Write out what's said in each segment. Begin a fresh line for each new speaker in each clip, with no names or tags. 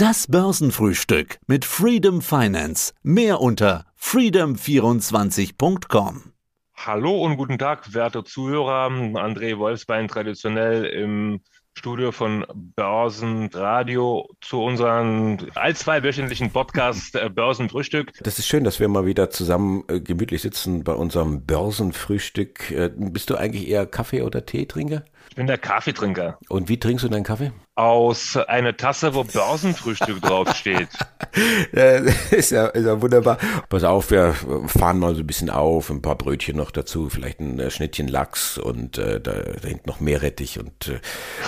Das Börsenfrühstück mit Freedom Finance. Mehr unter freedom24.com.
Hallo und guten Tag, werte Zuhörer. André Wolfsbein traditionell im Studio von Börsenradio zu unserem allzweiwöchentlichen Podcast äh, Börsenfrühstück.
Das ist schön, dass wir mal wieder zusammen äh, gemütlich sitzen bei unserem Börsenfrühstück. Äh, bist du eigentlich eher Kaffee- oder Teetrinker?
Ich bin der Kaffeetrinker.
Und wie trinkst du deinen Kaffee?
Aus einer Tasse, wo Börsenfrühstück draufsteht.
ist, ja, ist ja wunderbar. Pass auf, wir fahren mal so ein bisschen auf, ein paar Brötchen noch dazu, vielleicht ein äh, Schnittchen Lachs und äh, da, da hinten noch Meerrettich und äh,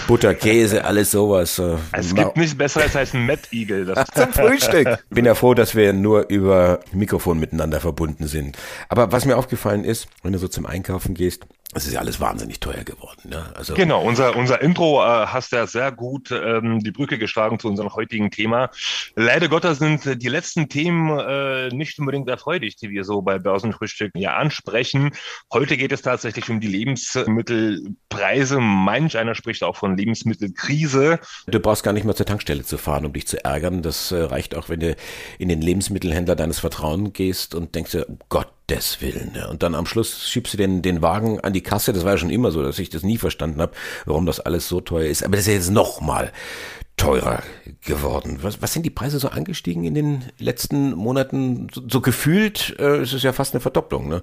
Butter, Käse, alles sowas. Äh,
es gibt nichts Besseres als ein Mettigel.
Zum Frühstück. Bin ja froh, dass wir nur über Mikrofon miteinander verbunden sind. Aber was mir aufgefallen ist, wenn du so zum Einkaufen gehst, es ist ja alles wahnsinnig teuer geworden. Ne?
Also genau, unser, unser Intro äh, hast ja sehr gut ähm, die Brücke geschlagen zu unserem heutigen Thema. Leider Gottes sind die letzten Themen äh, nicht unbedingt erfreulich, die wir so bei Börsenfrühstück ja ansprechen. Heute geht es tatsächlich um die Lebensmittelpreise. Manch einer spricht auch von Lebensmittelkrise.
Du brauchst gar nicht mehr zur Tankstelle zu fahren, um dich zu ärgern. Das äh, reicht auch, wenn du in den Lebensmittelhändler deines Vertrauens gehst und denkst dir, Gott, Gottes Willen. Ja. Und dann am Schluss schiebst du den, den Wagen an die Kasse. Das war ja schon immer so, dass ich das nie verstanden habe, warum das alles so teuer ist. Aber das ist ja jetzt nochmal teurer geworden. Was, was sind die Preise so angestiegen in den letzten Monaten? So, so gefühlt äh, ist es ja fast eine Verdopplung. Ne?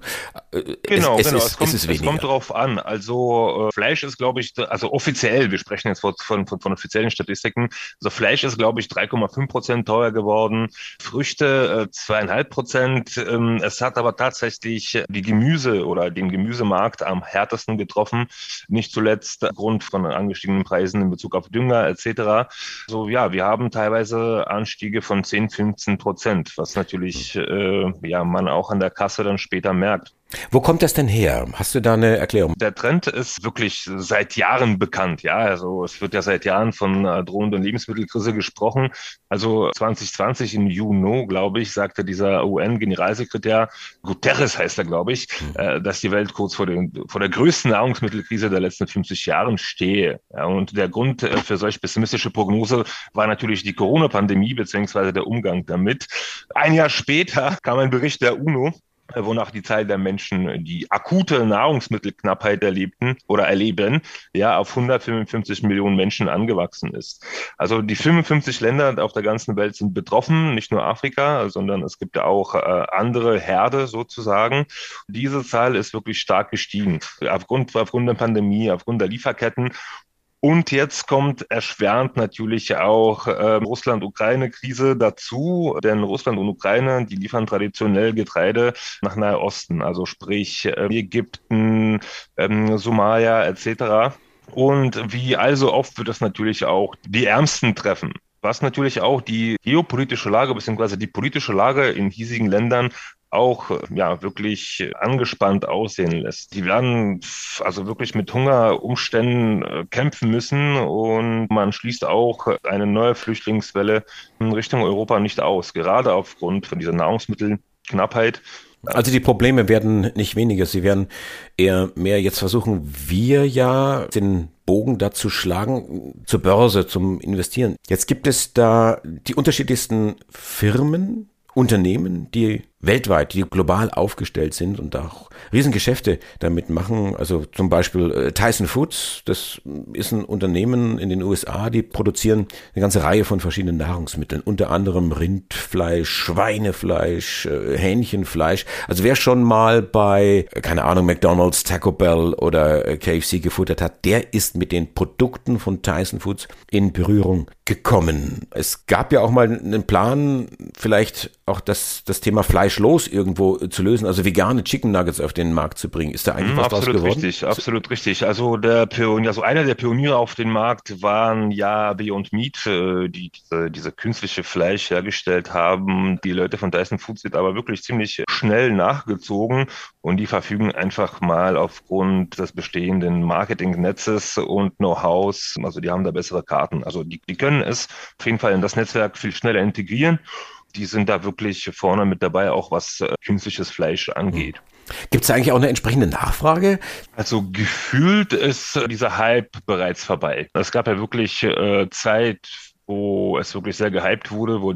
Äh, genau, es, es genau. Ist, es, kommt, es, es kommt drauf an. Also äh, Fleisch ist, glaube ich, also offiziell, wir sprechen jetzt von, von, von offiziellen Statistiken, also Fleisch ist, glaube ich, 3,5 Prozent teuer geworden, Früchte äh, zweieinhalb Prozent. Ähm, es hat aber tatsächlich die Gemüse oder den Gemüsemarkt am härtesten getroffen, nicht zuletzt aufgrund von angestiegenen Preisen in Bezug auf Dünger etc. So, ja, wir haben teilweise Anstiege von 10, 15 Prozent, was natürlich, äh, ja, man auch an der Kasse dann später merkt.
Wo kommt das denn her? Hast du da eine Erklärung?
Der Trend ist wirklich seit Jahren bekannt. Ja, also es wird ja seit Jahren von äh, drohenden Lebensmittelkrise gesprochen. Also 2020 im Juni, glaube ich, sagte dieser UN-Generalsekretär Guterres heißt er, glaube ich, mhm. äh, dass die Welt kurz vor, den, vor der größten Nahrungsmittelkrise der letzten 50 Jahren stehe. Ja, und der Grund äh, für solch pessimistische Prognose war natürlich die Corona-Pandemie beziehungsweise der Umgang damit. Ein Jahr später kam ein Bericht der UNO, wonach die Zahl der Menschen, die akute Nahrungsmittelknappheit erlebten oder erleben, ja, auf 155 Millionen Menschen angewachsen ist. Also die 55 Länder auf der ganzen Welt sind betroffen, nicht nur Afrika, sondern es gibt ja auch äh, andere Herde sozusagen. Diese Zahl ist wirklich stark gestiegen. Aufgrund, aufgrund der Pandemie, aufgrund der Lieferketten und jetzt kommt erschwerend natürlich auch äh, Russland-Ukraine-Krise dazu, denn Russland und Ukraine, die liefern traditionell Getreide nach Nahe Osten, also sprich äh, Ägypten, ähm, Somalia etc. Und wie also oft wird das natürlich auch die Ärmsten treffen was natürlich auch die geopolitische Lage bzw. die politische Lage in hiesigen Ländern auch ja wirklich angespannt aussehen lässt. Die werden also wirklich mit Hungerumständen äh, kämpfen müssen und man schließt auch eine neue Flüchtlingswelle in Richtung Europa nicht aus, gerade aufgrund von dieser Nahrungsmittelknappheit.
Also die Probleme werden nicht weniger, sie werden eher mehr. Jetzt versuchen wir ja den Bogen dazu schlagen zur Börse, zum Investieren. Jetzt gibt es da die unterschiedlichsten Firmen, Unternehmen, die weltweit, die global aufgestellt sind und auch Riesengeschäfte damit machen. Also zum Beispiel äh, Tyson Foods, das ist ein Unternehmen in den USA, die produzieren eine ganze Reihe von verschiedenen Nahrungsmitteln, unter anderem Rindfleisch, Schweinefleisch, äh, Hähnchenfleisch. Also wer schon mal bei, äh, keine Ahnung, McDonald's, Taco Bell oder KFC gefuttert hat, der ist mit den Produkten von Tyson Foods in Berührung gekommen. Es gab ja auch mal einen Plan, vielleicht auch das, das Thema Fleisch fleischlos irgendwo zu lösen, also vegane Chicken Nuggets auf den Markt zu bringen. Ist da eigentlich mm, was
absolut
draus geworden?
Richtig, absolut richtig. Also der Pionier, also einer der Pioniere auf dem Markt waren ja Beyond Meat, äh, die diese, diese künstliche Fleisch hergestellt haben. Die Leute von Dyson Foods sind aber wirklich ziemlich schnell nachgezogen und die verfügen einfach mal aufgrund des bestehenden Marketingnetzes und Know-hows, also die haben da bessere Karten. Also die, die können es auf jeden Fall in das Netzwerk viel schneller integrieren die sind da wirklich vorne mit dabei, auch was äh, künstliches Fleisch angeht.
Hm. Gibt es eigentlich auch eine entsprechende Nachfrage?
Also gefühlt ist dieser Hype bereits vorbei. Es gab ja wirklich äh, Zeit, wo es wirklich sehr gehypt wurde, wo,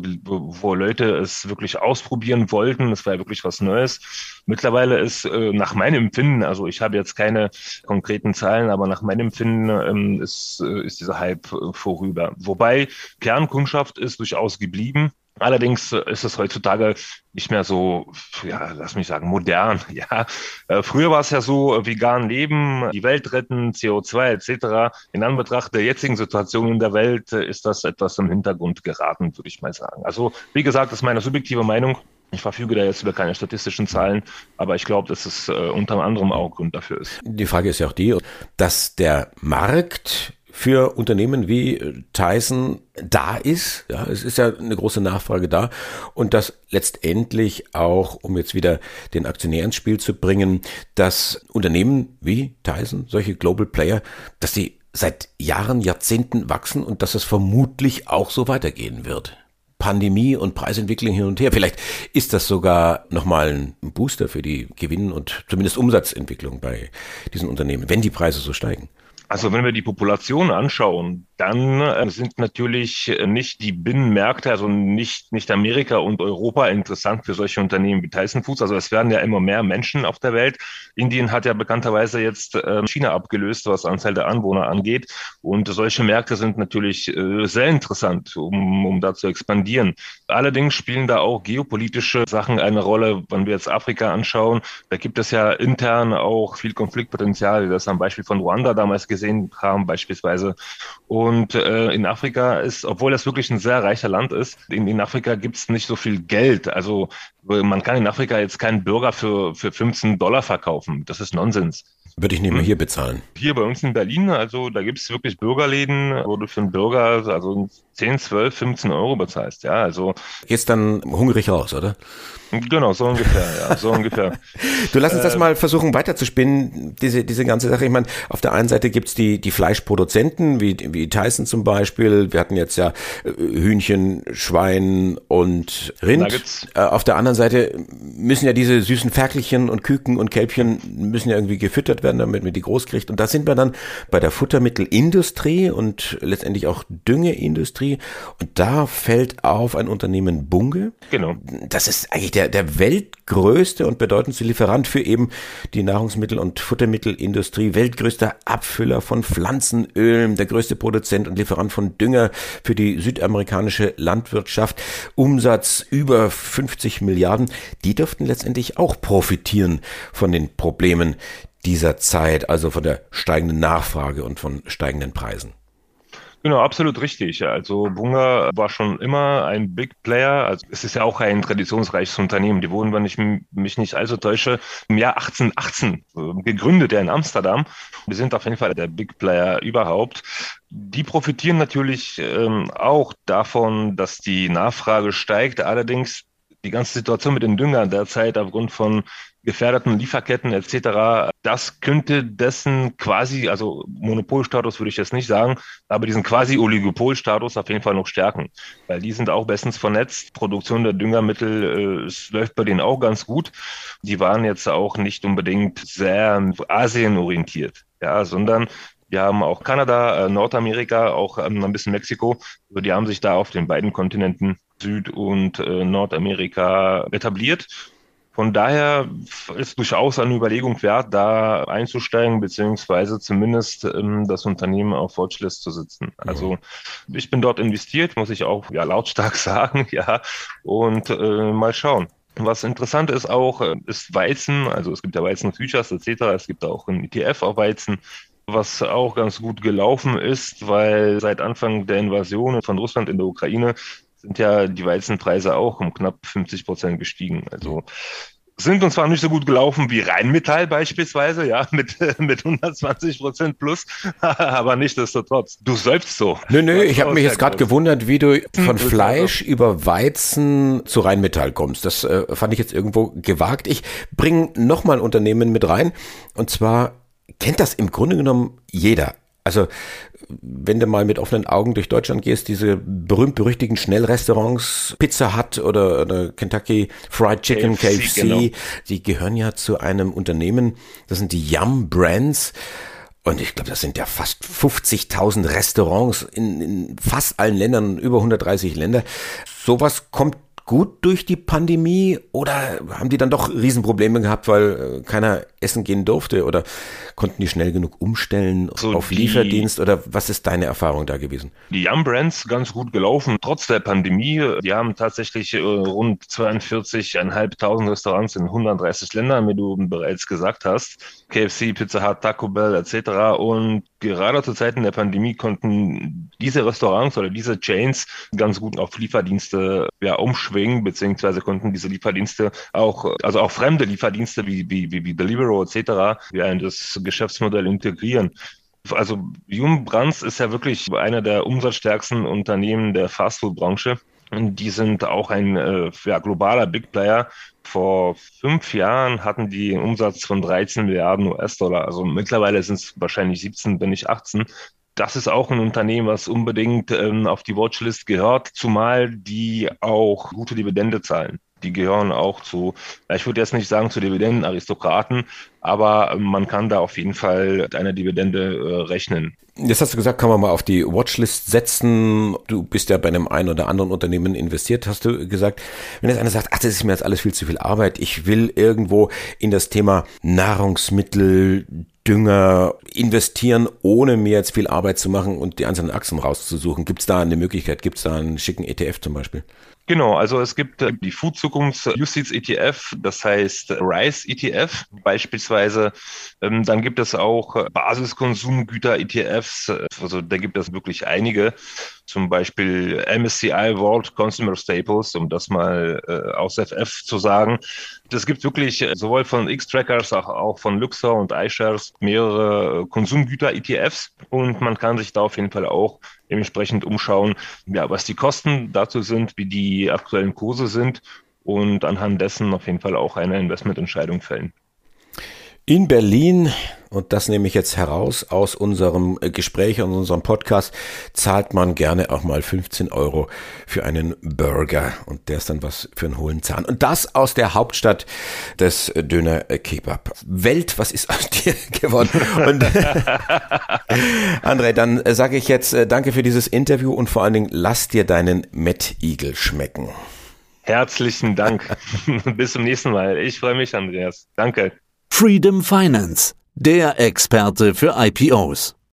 wo Leute es wirklich ausprobieren wollten. Es war ja wirklich was Neues. Mittlerweile ist äh, nach meinem Empfinden, also ich habe jetzt keine konkreten Zahlen, aber nach meinem Empfinden ähm, ist, äh, ist dieser Hype äh, vorüber. Wobei Kernkundschaft ist durchaus geblieben. Allerdings äh, ist es heutzutage nicht mehr so, ja, lass mich sagen, modern. Ja, äh, früher war es ja so, äh, vegan leben, die Welt retten, CO2 etc. In Anbetracht der jetzigen Situation in der Welt ist das etwas im Hintergrund geraten, würde ich mal sagen. Also wie gesagt, das ist meine subjektive Meinung. Ich verfüge da jetzt über keine statistischen Zahlen, aber ich glaube, dass es äh, unter anderem auch Grund dafür ist.
Die Frage ist ja auch die, dass der Markt für Unternehmen wie Tyson da ist. Ja, es ist ja eine große Nachfrage da und dass letztendlich auch, um jetzt wieder den Aktionär ins Spiel zu bringen, dass Unternehmen wie Tyson, solche Global Player, dass die seit Jahren, Jahrzehnten wachsen und dass es vermutlich auch so weitergehen wird. Pandemie und Preisentwicklung hin und her. Vielleicht ist das sogar nochmal ein Booster für die Gewinn- und zumindest Umsatzentwicklung bei diesen Unternehmen, wenn die Preise so steigen.
Also wenn wir die Population anschauen, dann äh, sind natürlich äh, nicht die Binnenmärkte, also nicht, nicht Amerika und Europa interessant für solche Unternehmen wie Tyson Foods. Also es werden ja immer mehr Menschen auf der Welt. Indien hat ja bekannterweise jetzt ähm, China abgelöst, was Anzahl der Anwohner angeht. Und solche Märkte sind natürlich äh, sehr interessant, um, um da zu expandieren. Allerdings spielen da auch geopolitische Sachen eine Rolle. Wenn wir jetzt Afrika anschauen, da gibt es ja intern auch viel Konfliktpotenzial. Das am Beispiel von Ruanda damals gesehen gesehen haben beispielsweise. Und äh, in Afrika ist, obwohl das wirklich ein sehr reicher Land ist, in, in Afrika gibt es nicht so viel Geld. Also man kann in Afrika jetzt keinen Bürger für, für 15 Dollar verkaufen. Das ist Nonsens.
Würde ich nicht mehr hm. hier bezahlen.
Hier bei uns in Berlin, also da gibt es wirklich Bürgerläden, wo du für einen Bürger also 10, 12, 15 Euro bezahlst. Ja, also.
Gehst dann hungrig raus, oder?
Genau, so ungefähr, ja, so ungefähr.
Du lass uns das ähm, mal versuchen weiterzuspinnen, diese, diese ganze Sache. Ich meine, auf der einen Seite gibt's die, die Fleischproduzenten, wie, wie Tyson zum Beispiel. Wir hatten jetzt ja äh, Hühnchen, Schwein und Rind. Nuggets. Äh, auf der anderen Seite müssen ja diese süßen Ferkelchen und Küken und Kälbchen müssen ja irgendwie gefüttert werden, damit man die groß kriegt. Und da sind wir dann bei der Futtermittelindustrie und letztendlich auch Düngeindustrie. Und da fällt auf ein Unternehmen Bunge.
Genau.
Das ist eigentlich der der, der weltgrößte und bedeutendste Lieferant für eben die Nahrungsmittel- und Futtermittelindustrie, weltgrößter Abfüller von Pflanzenölen, der größte Produzent und Lieferant von Dünger für die südamerikanische Landwirtschaft, Umsatz über 50 Milliarden, die dürften letztendlich auch profitieren von den Problemen dieser Zeit, also von der steigenden Nachfrage und von steigenden Preisen.
Genau, absolut richtig. Also Bunga war schon immer ein Big Player. Also es ist ja auch ein traditionsreiches Unternehmen. Die wurden, wenn ich mich nicht allzu täusche, im Jahr 1818 äh, gegründet, ja in Amsterdam. Wir sind auf jeden Fall der Big Player überhaupt. Die profitieren natürlich ähm, auch davon, dass die Nachfrage steigt. Allerdings die ganze Situation mit den Düngern derzeit aufgrund von gefährdeten Lieferketten etc. Das könnte dessen quasi, also Monopolstatus würde ich jetzt nicht sagen, aber diesen quasi Oligopolstatus auf jeden Fall noch stärken, weil die sind auch bestens vernetzt. Produktion der Düngermittel äh, läuft bei denen auch ganz gut. Die waren jetzt auch nicht unbedingt sehr Asien orientiert, ja, sondern wir haben auch Kanada, äh, Nordamerika, auch ähm, ein bisschen Mexiko. Also die haben sich da auf den beiden Kontinenten Süd- und äh, Nordamerika etabliert von daher ist durchaus eine Überlegung wert, da einzusteigen, beziehungsweise zumindest ähm, das Unternehmen auf Watchlist zu sitzen. Also ich bin dort investiert, muss ich auch ja, lautstark sagen, ja, und äh, mal schauen. Was interessant ist auch, äh, ist Weizen, also es gibt ja Weizen-Futures etc., es gibt auch ein ETF auf Weizen, was auch ganz gut gelaufen ist, weil seit Anfang der Invasion von Russland in der Ukraine sind ja die Weizenpreise auch um knapp 50 Prozent gestiegen. Also sind uns zwar nicht so gut gelaufen wie Rheinmetall beispielsweise, ja, mit, mit 120 Prozent plus, aber nichtsdestotrotz. Du seufzt so.
Nö, nö, ich habe mich jetzt gerade gewundert, wie du von Fleisch über Weizen zu Rheinmetall kommst. Das äh, fand ich jetzt irgendwo gewagt. Ich bringe nochmal ein Unternehmen mit rein und zwar kennt das im Grunde genommen jeder. Also, wenn du mal mit offenen Augen durch Deutschland gehst, diese berühmt-berüchtigten Schnellrestaurants, Pizza Hut oder, oder Kentucky Fried Chicken, KFC, KFC genau. die gehören ja zu einem Unternehmen, das sind die Yum Brands. Und ich glaube, das sind ja fast 50.000 Restaurants in, in fast allen Ländern, über 130 Länder. Sowas kommt gut durch die Pandemie oder haben die dann doch Riesenprobleme gehabt, weil äh, keiner essen gehen durfte oder konnten die schnell genug umstellen so auf Lieferdienst oder was ist deine Erfahrung da gewesen?
Die Yum Brands ganz gut gelaufen, trotz der Pandemie. Die haben tatsächlich äh, rund 42.500 Restaurants in 130 Ländern, wie du bereits gesagt hast. KFC, Pizza Hut, Taco Bell etc. Und gerade zu Zeiten der Pandemie konnten diese Restaurants oder diese Chains ganz gut auf Lieferdienste ja, umschwingen, beziehungsweise konnten diese Lieferdienste auch, also auch fremde Lieferdienste wie, wie, wie, wie Deliveroo etc. ja in das Geschäftsmodell integrieren. Also Jung Brands ist ja wirklich einer der umsatzstärksten Unternehmen der Fastfood-Branche. Die sind auch ein äh, ja, globaler Big Player. Vor fünf Jahren hatten die einen Umsatz von 13 Milliarden US-Dollar. Also mittlerweile sind es wahrscheinlich 17, wenn nicht 18. Das ist auch ein Unternehmen, was unbedingt ähm, auf die Watchlist gehört, zumal die auch gute Dividende zahlen die gehören auch zu, ich würde jetzt nicht sagen zu Dividendenaristokraten, aber man kann da auf jeden Fall eine Dividende äh, rechnen.
Jetzt hast du gesagt, kann man mal auf die Watchlist setzen. Du bist ja bei einem einen oder anderen Unternehmen investiert, hast du gesagt. Wenn jetzt einer sagt, ach, das ist mir jetzt alles viel zu viel Arbeit, ich will irgendwo in das Thema Nahrungsmittel, Dünger investieren, ohne mir jetzt viel Arbeit zu machen und die einzelnen Achsen rauszusuchen. Gibt es da eine Möglichkeit? Gibt es da einen schicken ETF zum Beispiel?
Genau, also es gibt äh, die Food Zukunfts Justiz ETF, das heißt Rice ETF beispielsweise. Ähm, dann gibt es auch äh, Basiskonsumgüter ETFs, also da gibt es wirklich einige zum Beispiel MSCI World Consumer Staples, um das mal äh, aus FF zu sagen. Es gibt wirklich äh, sowohl von X-Trackers, auch, auch von Luxor und iShares mehrere äh, Konsumgüter-ETFs und man kann sich da auf jeden Fall auch dementsprechend umschauen, ja, was die Kosten dazu sind, wie die aktuellen Kurse sind und anhand dessen auf jeden Fall auch eine Investmententscheidung fällen.
In Berlin, und das nehme ich jetzt heraus aus unserem äh, Gespräch und unserem Podcast, zahlt man gerne auch mal 15 Euro für einen Burger. Und der ist dann was für einen hohlen Zahn. Und das aus der Hauptstadt des Döner Kebab. Welt, was ist aus dir geworden? Und André, dann äh, sage ich jetzt äh, danke für dieses Interview und vor allen Dingen lass dir deinen Mettigel schmecken.
Herzlichen Dank. Bis zum nächsten Mal. Ich freue mich, Andreas. Danke.
Freedom Finance, der Experte für IPOs.